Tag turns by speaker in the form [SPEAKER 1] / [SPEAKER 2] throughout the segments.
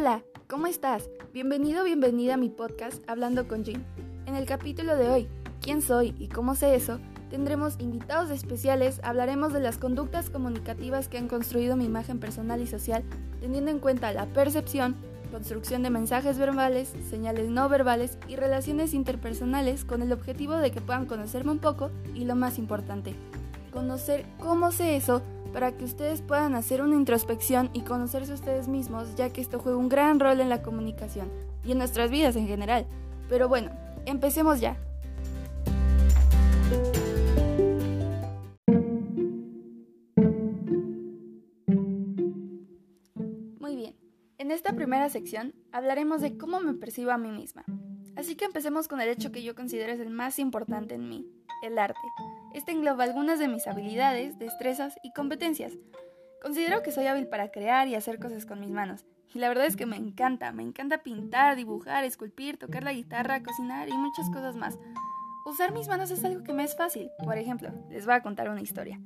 [SPEAKER 1] Hola, ¿cómo estás? Bienvenido, bienvenida a mi podcast Hablando con Jim. En el capítulo de hoy, ¿quién soy y cómo sé eso? Tendremos invitados especiales, hablaremos de las conductas comunicativas que han construido mi imagen personal y social, teniendo en cuenta la percepción, construcción de mensajes verbales, señales no verbales y relaciones interpersonales con el objetivo de que puedan conocerme un poco y lo más importante, conocer cómo sé eso para que ustedes puedan hacer una introspección y conocerse ustedes mismos, ya que esto juega un gran rol en la comunicación y en nuestras vidas en general. Pero bueno, empecemos ya. Muy bien, en esta primera sección hablaremos de cómo me percibo a mí misma. Así que empecemos con el hecho que yo considero es el más importante en mí, el arte. Este engloba algunas de mis habilidades, destrezas y competencias. Considero que soy hábil para crear y hacer cosas con mis manos. Y la verdad es que me encanta, me encanta pintar, dibujar, esculpir, tocar la guitarra, cocinar y muchas cosas más. Usar mis manos es algo que me es fácil. Por ejemplo, les voy a contar una historia.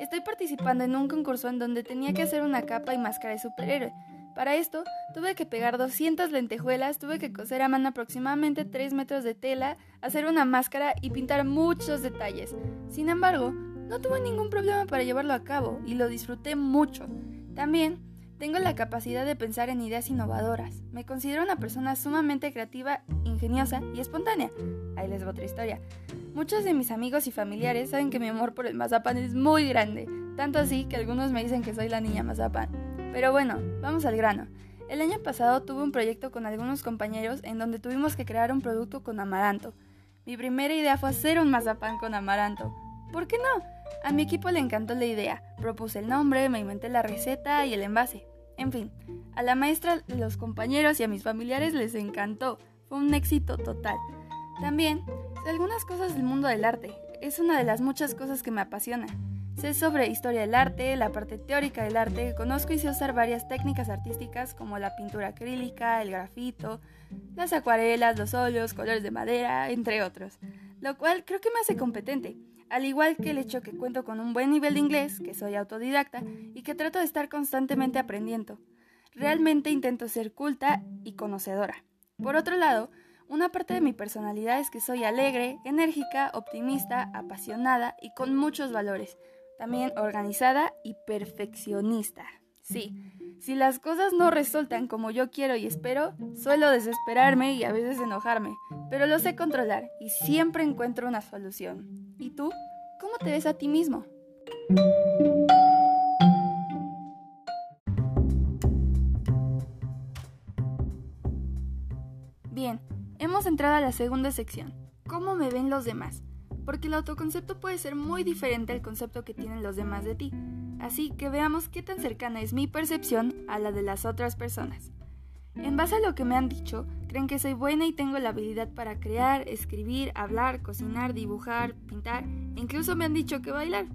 [SPEAKER 1] Estoy participando en un concurso en donde tenía que hacer una capa y máscara de superhéroe. Para esto, tuve que pegar 200 lentejuelas, tuve que coser a mano aproximadamente 3 metros de tela, hacer una máscara y pintar muchos detalles. Sin embargo, no tuve ningún problema para llevarlo a cabo y lo disfruté mucho. También tengo la capacidad de pensar en ideas innovadoras. Me considero una persona sumamente creativa, ingeniosa y espontánea. Ahí les va otra historia. Muchos de mis amigos y familiares saben que mi amor por el mazapán es muy grande, tanto así que algunos me dicen que soy la niña mazapán. Pero bueno, vamos al grano. El año pasado tuve un proyecto con algunos compañeros en donde tuvimos que crear un producto con amaranto. Mi primera idea fue hacer un mazapán con amaranto. ¿Por qué no? A mi equipo le encantó la idea. Propuse el nombre, me inventé la receta y el envase. En fin, a la maestra, los compañeros y a mis familiares les encantó. Fue un éxito total. También algunas cosas del mundo del arte. Es una de las muchas cosas que me apasiona. Sé sobre historia del arte, la parte teórica del arte, conozco y sé usar varias técnicas artísticas como la pintura acrílica, el grafito, las acuarelas, los óleos, colores de madera, entre otros, lo cual creo que me hace competente, al igual que el hecho que cuento con un buen nivel de inglés, que soy autodidacta y que trato de estar constantemente aprendiendo. Realmente intento ser culta y conocedora. Por otro lado, una parte de mi personalidad es que soy alegre, enérgica, optimista, apasionada y con muchos valores también organizada y perfeccionista. Sí, si las cosas no resultan como yo quiero y espero, suelo desesperarme y a veces enojarme, pero lo sé controlar y siempre encuentro una solución. ¿Y tú? ¿Cómo te ves a ti mismo? Bien, hemos entrado a la segunda sección. ¿Cómo me ven los demás? Porque el autoconcepto puede ser muy diferente al concepto que tienen los demás de ti. Así que veamos qué tan cercana es mi percepción a la de las otras personas. En base a lo que me han dicho, creen que soy buena y tengo la habilidad para crear, escribir, hablar, cocinar, dibujar, pintar, e incluso me han dicho que bailar.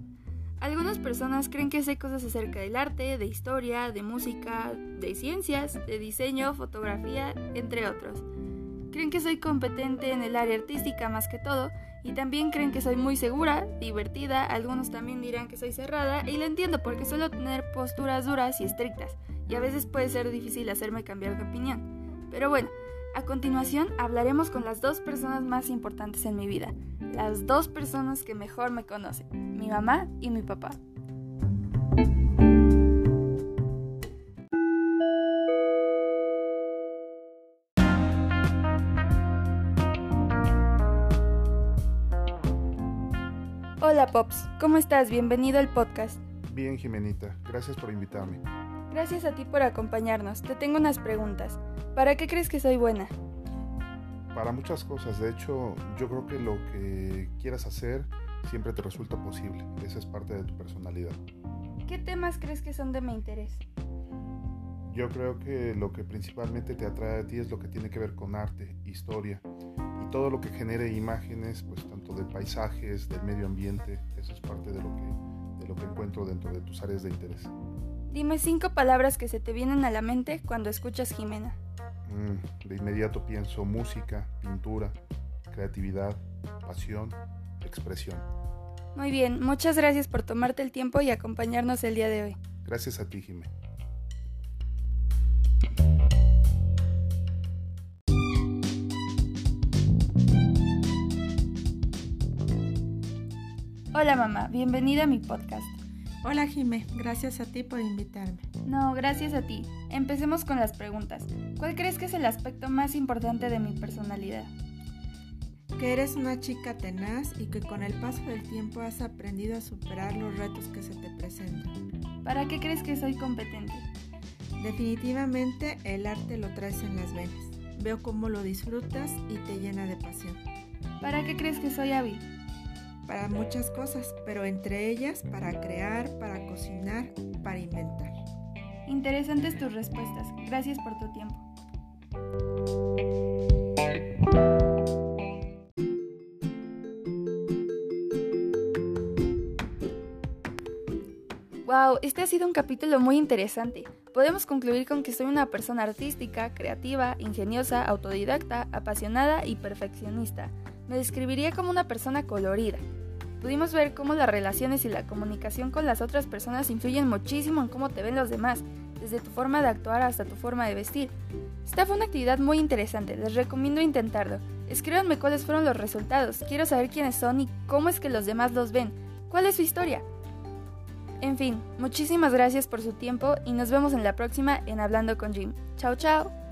[SPEAKER 1] Algunas personas creen que sé cosas acerca del arte, de historia, de música, de ciencias, de diseño, fotografía, entre otros. Creen que soy competente en el área artística más que todo y también creen que soy muy segura, divertida, algunos también dirán que soy cerrada y lo entiendo porque suelo tener posturas duras y estrictas y a veces puede ser difícil hacerme cambiar de opinión. Pero bueno, a continuación hablaremos con las dos personas más importantes en mi vida, las dos personas que mejor me conocen, mi mamá y mi papá. Hola Pops, ¿cómo estás? Bienvenido al podcast.
[SPEAKER 2] Bien, Jimenita, gracias por invitarme.
[SPEAKER 1] Gracias a ti por acompañarnos. Te tengo unas preguntas. ¿Para qué crees que soy buena?
[SPEAKER 2] Para muchas cosas, de hecho, yo creo que lo que quieras hacer siempre te resulta posible. Esa es parte de tu personalidad.
[SPEAKER 1] ¿Qué temas crees que son de mi interés?
[SPEAKER 2] Yo creo que lo que principalmente te atrae a ti es lo que tiene que ver con arte, historia todo lo que genere imágenes, pues tanto de paisajes, del medio ambiente. Eso es parte de lo que, de lo que encuentro dentro de tus áreas de interés.
[SPEAKER 1] Dime cinco palabras que se te vienen a la mente cuando escuchas Jimena.
[SPEAKER 2] Mm, de inmediato pienso música, pintura, creatividad, pasión, expresión.
[SPEAKER 1] Muy bien, muchas gracias por tomarte el tiempo y acompañarnos el día de hoy.
[SPEAKER 2] Gracias a ti, Jimena.
[SPEAKER 1] Hola mamá, bienvenida a mi podcast.
[SPEAKER 3] Hola Jimé, gracias a ti por invitarme.
[SPEAKER 1] No, gracias a ti. Empecemos con las preguntas. ¿Cuál crees que es el aspecto más importante de mi personalidad?
[SPEAKER 3] Que eres una chica tenaz y que con el paso del tiempo has aprendido a superar los retos que se te presentan.
[SPEAKER 1] ¿Para qué crees que soy competente?
[SPEAKER 3] Definitivamente el arte lo traes en las venas. Veo cómo lo disfrutas y te llena de pasión.
[SPEAKER 1] ¿Para qué crees que soy hábil?
[SPEAKER 3] Para muchas cosas, pero entre ellas para crear, para cocinar, para inventar.
[SPEAKER 1] Interesantes tus respuestas. Gracias por tu tiempo. Wow, este ha sido un capítulo muy interesante. Podemos concluir con que soy una persona artística, creativa, ingeniosa, autodidacta, apasionada y perfeccionista. Me describiría como una persona colorida. Pudimos ver cómo las relaciones y la comunicación con las otras personas influyen muchísimo en cómo te ven los demás, desde tu forma de actuar hasta tu forma de vestir. Esta fue una actividad muy interesante, les recomiendo intentarlo. Escríbanme cuáles fueron los resultados, quiero saber quiénes son y cómo es que los demás los ven. ¿Cuál es su historia? En fin, muchísimas gracias por su tiempo y nos vemos en la próxima en Hablando con Jim. Chao, chao.